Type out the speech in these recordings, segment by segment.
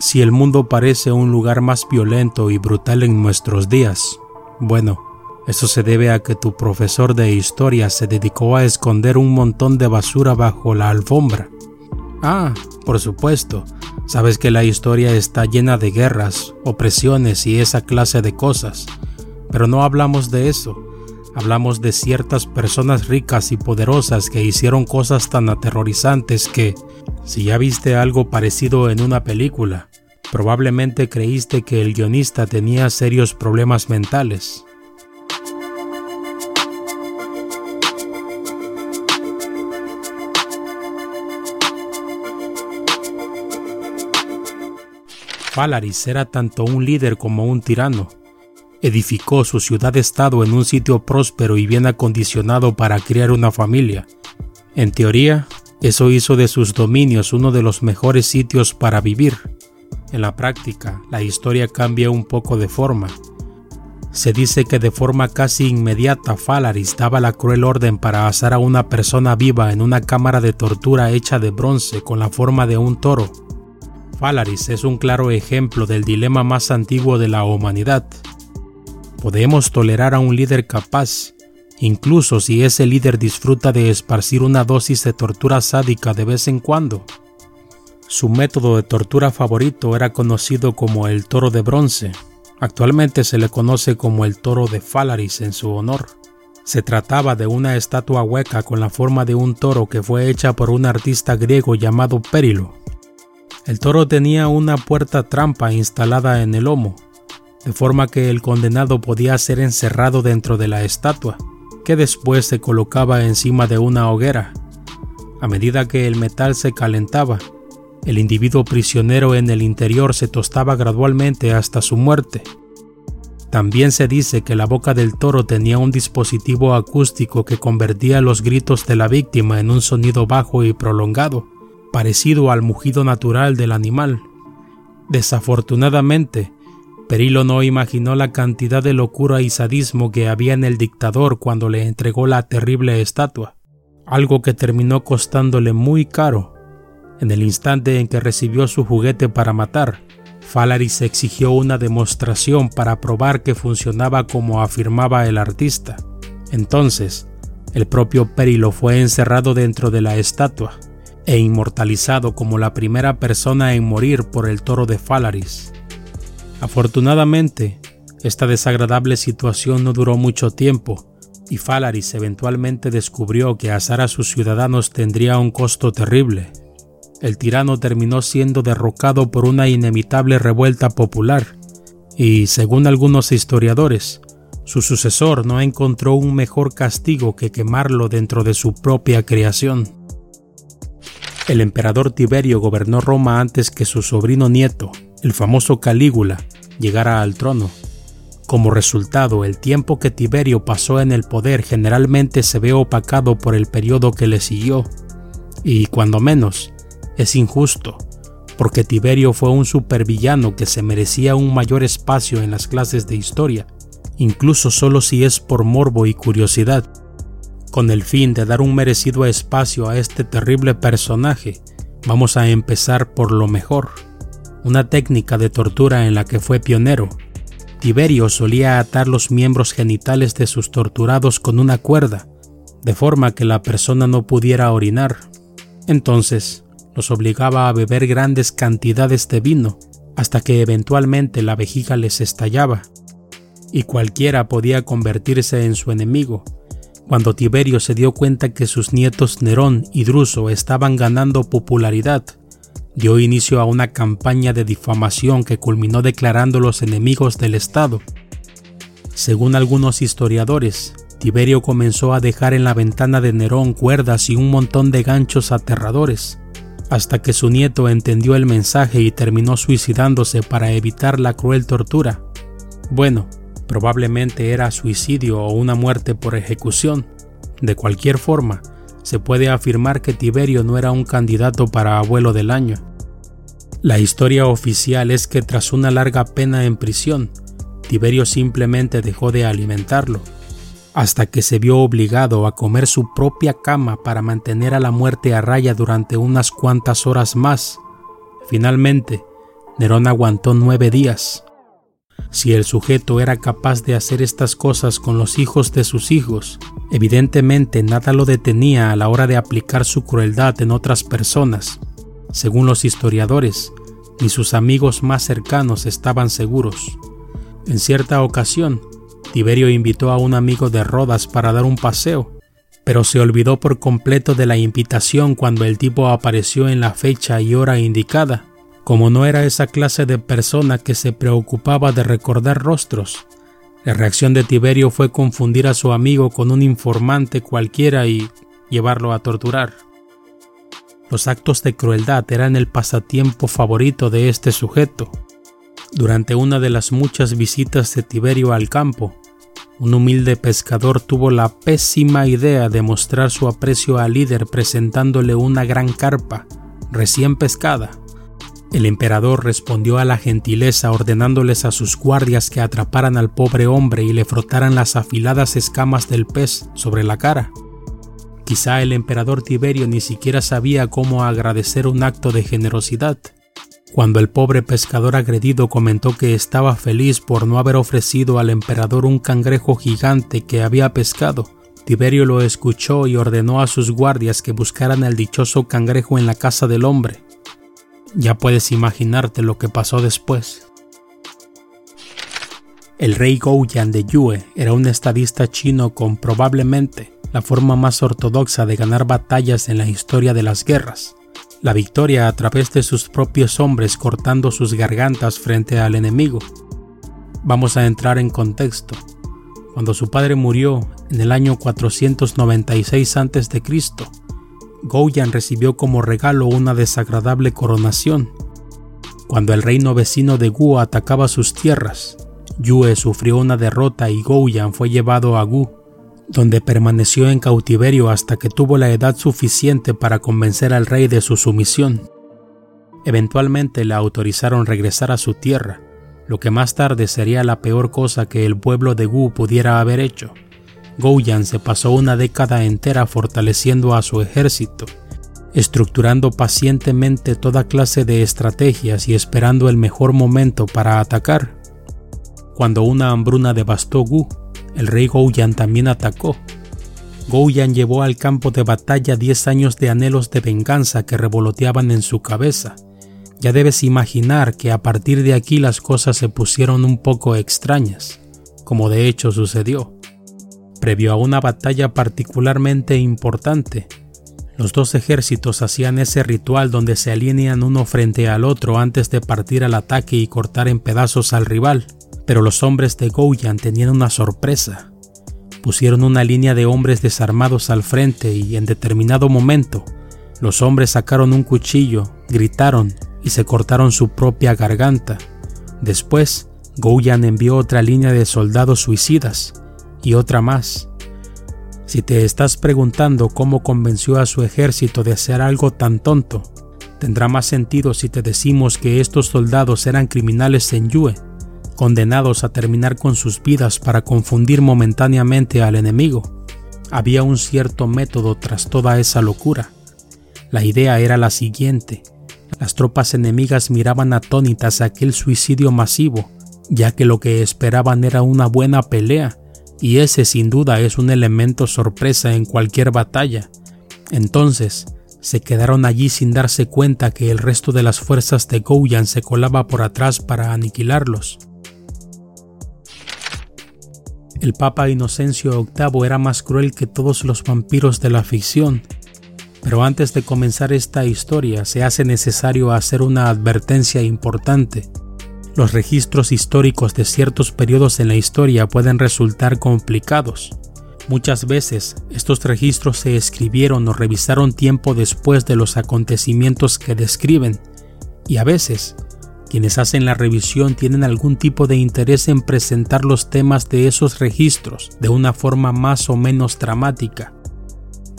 Si el mundo parece un lugar más violento y brutal en nuestros días, bueno, eso se debe a que tu profesor de historia se dedicó a esconder un montón de basura bajo la alfombra. Ah, por supuesto, sabes que la historia está llena de guerras, opresiones y esa clase de cosas, pero no hablamos de eso. Hablamos de ciertas personas ricas y poderosas que hicieron cosas tan aterrorizantes que, si ya viste algo parecido en una película, Probablemente creíste que el guionista tenía serios problemas mentales. Falaris era tanto un líder como un tirano. Edificó su ciudad-estado en un sitio próspero y bien acondicionado para criar una familia. En teoría, eso hizo de sus dominios uno de los mejores sitios para vivir. En la práctica, la historia cambia un poco de forma. Se dice que de forma casi inmediata Falaris daba la cruel orden para asar a una persona viva en una cámara de tortura hecha de bronce con la forma de un toro. Falaris es un claro ejemplo del dilema más antiguo de la humanidad. Podemos tolerar a un líder capaz, incluso si ese líder disfruta de esparcir una dosis de tortura sádica de vez en cuando. Su método de tortura favorito era conocido como el toro de bronce. Actualmente se le conoce como el toro de Falaris en su honor. Se trataba de una estatua hueca con la forma de un toro que fue hecha por un artista griego llamado Perilo. El toro tenía una puerta trampa instalada en el lomo, de forma que el condenado podía ser encerrado dentro de la estatua, que después se colocaba encima de una hoguera. A medida que el metal se calentaba, el individuo prisionero en el interior se tostaba gradualmente hasta su muerte. También se dice que la boca del toro tenía un dispositivo acústico que convertía los gritos de la víctima en un sonido bajo y prolongado, parecido al mugido natural del animal. Desafortunadamente, Perilo no imaginó la cantidad de locura y sadismo que había en el dictador cuando le entregó la terrible estatua, algo que terminó costándole muy caro en el instante en que recibió su juguete para matar, Falaris exigió una demostración para probar que funcionaba como afirmaba el artista. Entonces, el propio Perilo fue encerrado dentro de la estatua e inmortalizado como la primera persona en morir por el toro de Falaris. Afortunadamente, esta desagradable situación no duró mucho tiempo y Falaris eventualmente descubrió que asar a sus ciudadanos tendría un costo terrible el tirano terminó siendo derrocado por una inevitable revuelta popular, y según algunos historiadores, su sucesor no encontró un mejor castigo que quemarlo dentro de su propia creación. El emperador Tiberio gobernó Roma antes que su sobrino nieto, el famoso Calígula, llegara al trono. Como resultado, el tiempo que Tiberio pasó en el poder generalmente se ve opacado por el periodo que le siguió, y cuando menos, es injusto, porque Tiberio fue un supervillano que se merecía un mayor espacio en las clases de historia, incluso solo si es por morbo y curiosidad. Con el fin de dar un merecido espacio a este terrible personaje, vamos a empezar por lo mejor, una técnica de tortura en la que fue pionero. Tiberio solía atar los miembros genitales de sus torturados con una cuerda, de forma que la persona no pudiera orinar. Entonces, los obligaba a beber grandes cantidades de vino hasta que eventualmente la vejiga les estallaba, y cualquiera podía convertirse en su enemigo. Cuando Tiberio se dio cuenta que sus nietos Nerón y Druso estaban ganando popularidad, dio inicio a una campaña de difamación que culminó declarándolos enemigos del Estado. Según algunos historiadores, Tiberio comenzó a dejar en la ventana de Nerón cuerdas y un montón de ganchos aterradores, hasta que su nieto entendió el mensaje y terminó suicidándose para evitar la cruel tortura. Bueno, probablemente era suicidio o una muerte por ejecución. De cualquier forma, se puede afirmar que Tiberio no era un candidato para abuelo del año. La historia oficial es que tras una larga pena en prisión, Tiberio simplemente dejó de alimentarlo hasta que se vio obligado a comer su propia cama para mantener a la muerte a raya durante unas cuantas horas más. Finalmente, Nerón aguantó nueve días. Si el sujeto era capaz de hacer estas cosas con los hijos de sus hijos, evidentemente nada lo detenía a la hora de aplicar su crueldad en otras personas. Según los historiadores, ni sus amigos más cercanos estaban seguros. En cierta ocasión, Tiberio invitó a un amigo de Rodas para dar un paseo, pero se olvidó por completo de la invitación cuando el tipo apareció en la fecha y hora indicada como no era esa clase de persona que se preocupaba de recordar rostros, la reacción de Tiberio fue confundir a su amigo con un informante cualquiera y llevarlo a torturar. Los actos de crueldad eran el pasatiempo favorito de este sujeto. Durante una de las muchas visitas de Tiberio al campo, un humilde pescador tuvo la pésima idea de mostrar su aprecio al líder presentándole una gran carpa, recién pescada. El emperador respondió a la gentileza ordenándoles a sus guardias que atraparan al pobre hombre y le frotaran las afiladas escamas del pez sobre la cara. Quizá el emperador Tiberio ni siquiera sabía cómo agradecer un acto de generosidad. Cuando el pobre pescador agredido comentó que estaba feliz por no haber ofrecido al emperador un cangrejo gigante que había pescado, Tiberio lo escuchó y ordenó a sus guardias que buscaran el dichoso cangrejo en la casa del hombre. Ya puedes imaginarte lo que pasó después. El rey Gouyan de Yue era un estadista chino con probablemente la forma más ortodoxa de ganar batallas en la historia de las guerras. La victoria a través de sus propios hombres cortando sus gargantas frente al enemigo. Vamos a entrar en contexto. Cuando su padre murió en el año 496 a.C., Gouyan recibió como regalo una desagradable coronación. Cuando el reino vecino de Gu atacaba sus tierras, Yue sufrió una derrota y Gouyan fue llevado a Gu, donde permaneció en cautiverio hasta que tuvo la edad suficiente para convencer al rey de su sumisión. Eventualmente le autorizaron regresar a su tierra, lo que más tarde sería la peor cosa que el pueblo de Gu pudiera haber hecho. Gouyan se pasó una década entera fortaleciendo a su ejército, estructurando pacientemente toda clase de estrategias y esperando el mejor momento para atacar. Cuando una hambruna devastó Gu, el rey Gouyan también atacó. Gouyan llevó al campo de batalla 10 años de anhelos de venganza que revoloteaban en su cabeza. Ya debes imaginar que a partir de aquí las cosas se pusieron un poco extrañas, como de hecho sucedió. Previo a una batalla particularmente importante, los dos ejércitos hacían ese ritual donde se alinean uno frente al otro antes de partir al ataque y cortar en pedazos al rival, pero los hombres de Gouyan tenían una sorpresa. Pusieron una línea de hombres desarmados al frente y en determinado momento, los hombres sacaron un cuchillo, gritaron y se cortaron su propia garganta. Después, Gouyan envió otra línea de soldados suicidas, y otra más. Si te estás preguntando cómo convenció a su ejército de hacer algo tan tonto, tendrá más sentido si te decimos que estos soldados eran criminales en Yue, condenados a terminar con sus vidas para confundir momentáneamente al enemigo. Había un cierto método tras toda esa locura. La idea era la siguiente. Las tropas enemigas miraban atónitas aquel suicidio masivo, ya que lo que esperaban era una buena pelea y ese sin duda es un elemento sorpresa en cualquier batalla. Entonces, se quedaron allí sin darse cuenta que el resto de las fuerzas de Gouyan se colaba por atrás para aniquilarlos. El Papa Inocencio VIII era más cruel que todos los vampiros de la ficción, pero antes de comenzar esta historia se hace necesario hacer una advertencia importante. Los registros históricos de ciertos periodos en la historia pueden resultar complicados. Muchas veces estos registros se escribieron o revisaron tiempo después de los acontecimientos que describen, y a veces quienes hacen la revisión tienen algún tipo de interés en presentar los temas de esos registros de una forma más o menos dramática.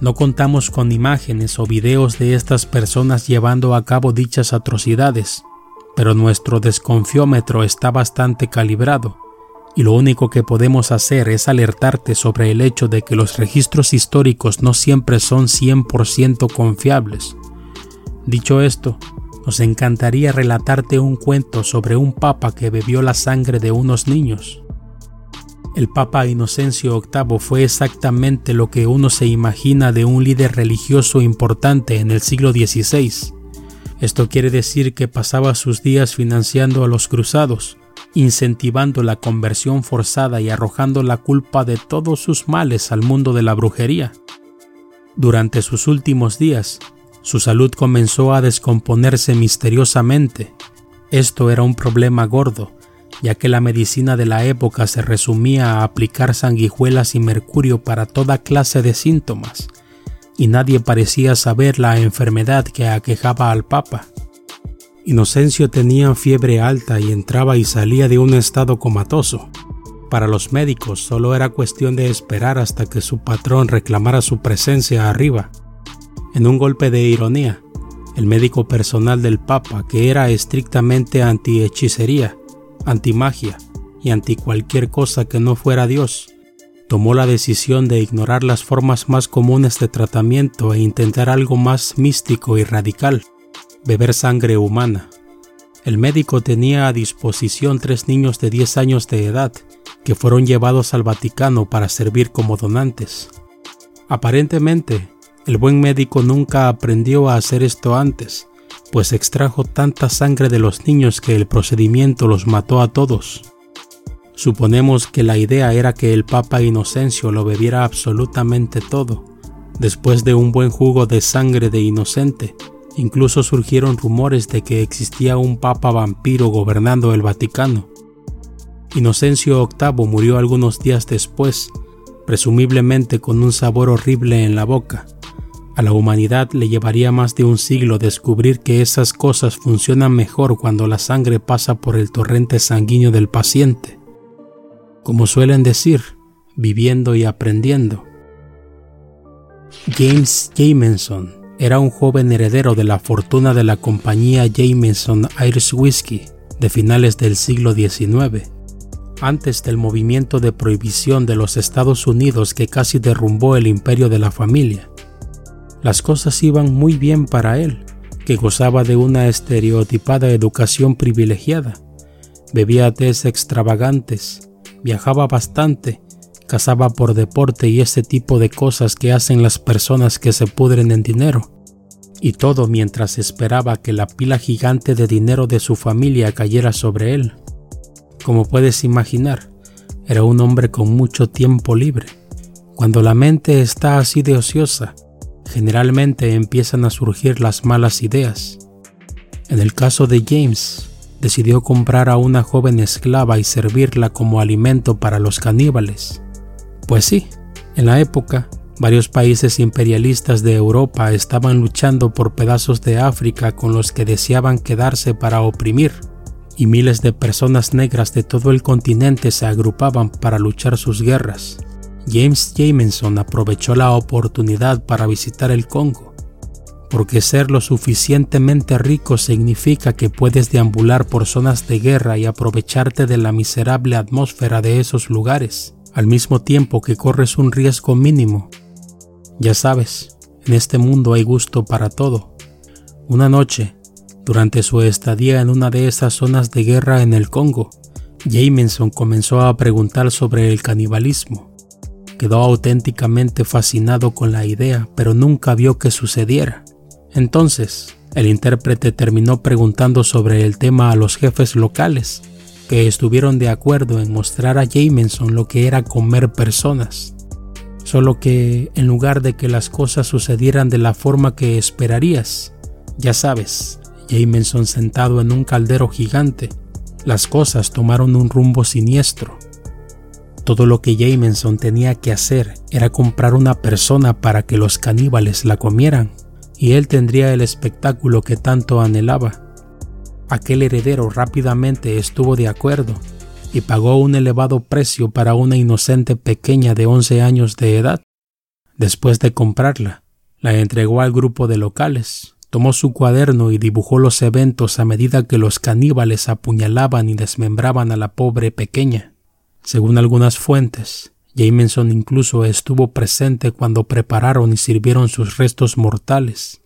No contamos con imágenes o videos de estas personas llevando a cabo dichas atrocidades, pero nuestro desconfiómetro está bastante calibrado y lo único que podemos hacer es alertarte sobre el hecho de que los registros históricos no siempre son 100% confiables. Dicho esto, nos encantaría relatarte un cuento sobre un papa que bebió la sangre de unos niños. El Papa Inocencio VIII fue exactamente lo que uno se imagina de un líder religioso importante en el siglo XVI. Esto quiere decir que pasaba sus días financiando a los cruzados, incentivando la conversión forzada y arrojando la culpa de todos sus males al mundo de la brujería. Durante sus últimos días, su salud comenzó a descomponerse misteriosamente. Esto era un problema gordo, ya que la medicina de la época se resumía a aplicar sanguijuelas y mercurio para toda clase de síntomas, y nadie parecía saber la enfermedad que aquejaba al Papa. Inocencio tenía fiebre alta y entraba y salía de un estado comatoso. Para los médicos solo era cuestión de esperar hasta que su patrón reclamara su presencia arriba. En un golpe de ironía, el médico personal del Papa, que era estrictamente anti-hechicería, anti-magia y anti cualquier cosa que no fuera Dios, tomó la decisión de ignorar las formas más comunes de tratamiento e intentar algo más místico y radical, beber sangre humana. El médico tenía a disposición tres niños de 10 años de edad que fueron llevados al Vaticano para servir como donantes. Aparentemente, el buen médico nunca aprendió a hacer esto antes, pues extrajo tanta sangre de los niños que el procedimiento los mató a todos. Suponemos que la idea era que el Papa Inocencio lo bebiera absolutamente todo. Después de un buen jugo de sangre de inocente, incluso surgieron rumores de que existía un Papa vampiro gobernando el Vaticano. Inocencio VIII murió algunos días después, presumiblemente con un sabor horrible en la boca. A la humanidad le llevaría más de un siglo descubrir que esas cosas funcionan mejor cuando la sangre pasa por el torrente sanguíneo del paciente. Como suelen decir, viviendo y aprendiendo. James Jameson era un joven heredero de la fortuna de la compañía Jameson Irish Whiskey de finales del siglo XIX, antes del movimiento de prohibición de los Estados Unidos que casi derrumbó el imperio de la familia. Las cosas iban muy bien para él, que gozaba de una estereotipada educación privilegiada. Bebía tés extravagantes, viajaba bastante, cazaba por deporte y ese tipo de cosas que hacen las personas que se pudren en dinero. Y todo mientras esperaba que la pila gigante de dinero de su familia cayera sobre él. Como puedes imaginar, era un hombre con mucho tiempo libre. Cuando la mente está así de ociosa, generalmente empiezan a surgir las malas ideas. En el caso de James, decidió comprar a una joven esclava y servirla como alimento para los caníbales. Pues sí, en la época, varios países imperialistas de Europa estaban luchando por pedazos de África con los que deseaban quedarse para oprimir, y miles de personas negras de todo el continente se agrupaban para luchar sus guerras. James Jameson aprovechó la oportunidad para visitar el Congo, porque ser lo suficientemente rico significa que puedes deambular por zonas de guerra y aprovecharte de la miserable atmósfera de esos lugares, al mismo tiempo que corres un riesgo mínimo. Ya sabes, en este mundo hay gusto para todo. Una noche, durante su estadía en una de esas zonas de guerra en el Congo, Jameson comenzó a preguntar sobre el canibalismo Quedó auténticamente fascinado con la idea, pero nunca vio que sucediera. Entonces, el intérprete terminó preguntando sobre el tema a los jefes locales, que estuvieron de acuerdo en mostrar a Jameson lo que era comer personas. Solo que, en lugar de que las cosas sucedieran de la forma que esperarías, ya sabes, Jameson sentado en un caldero gigante, las cosas tomaron un rumbo siniestro. Todo lo que Jameson tenía que hacer era comprar una persona para que los caníbales la comieran, y él tendría el espectáculo que tanto anhelaba. Aquel heredero rápidamente estuvo de acuerdo y pagó un elevado precio para una inocente pequeña de 11 años de edad. Después de comprarla, la entregó al grupo de locales, tomó su cuaderno y dibujó los eventos a medida que los caníbales apuñalaban y desmembraban a la pobre pequeña. Según algunas fuentes, Jameson incluso estuvo presente cuando prepararon y sirvieron sus restos mortales.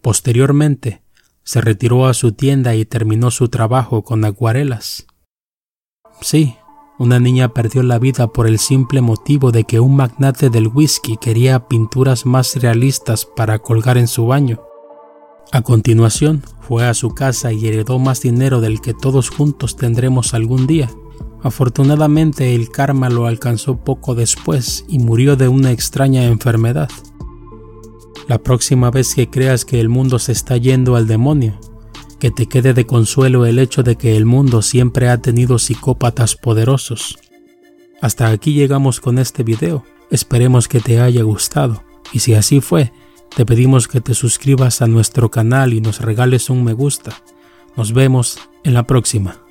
Posteriormente, Se retiró a su tienda y terminó su trabajo con acuarelas. Sí, una niña perdió la vida por el simple motivo de que un magnate del whisky quería pinturas más realistas para colgar en su baño. A continuación, fue a su casa y heredó más dinero del que todos juntos tendremos algún día. Afortunadamente el karma lo alcanzó poco después y murió de una extraña enfermedad. La próxima vez que creas que el mundo se está yendo al demonio, que te quede de consuelo el hecho de que el mundo siempre ha tenido psicópatas poderosos. Hasta aquí llegamos con este video, esperemos que te haya gustado y si así fue, te pedimos que te suscribas a nuestro canal y nos regales un me gusta. Nos vemos en la próxima.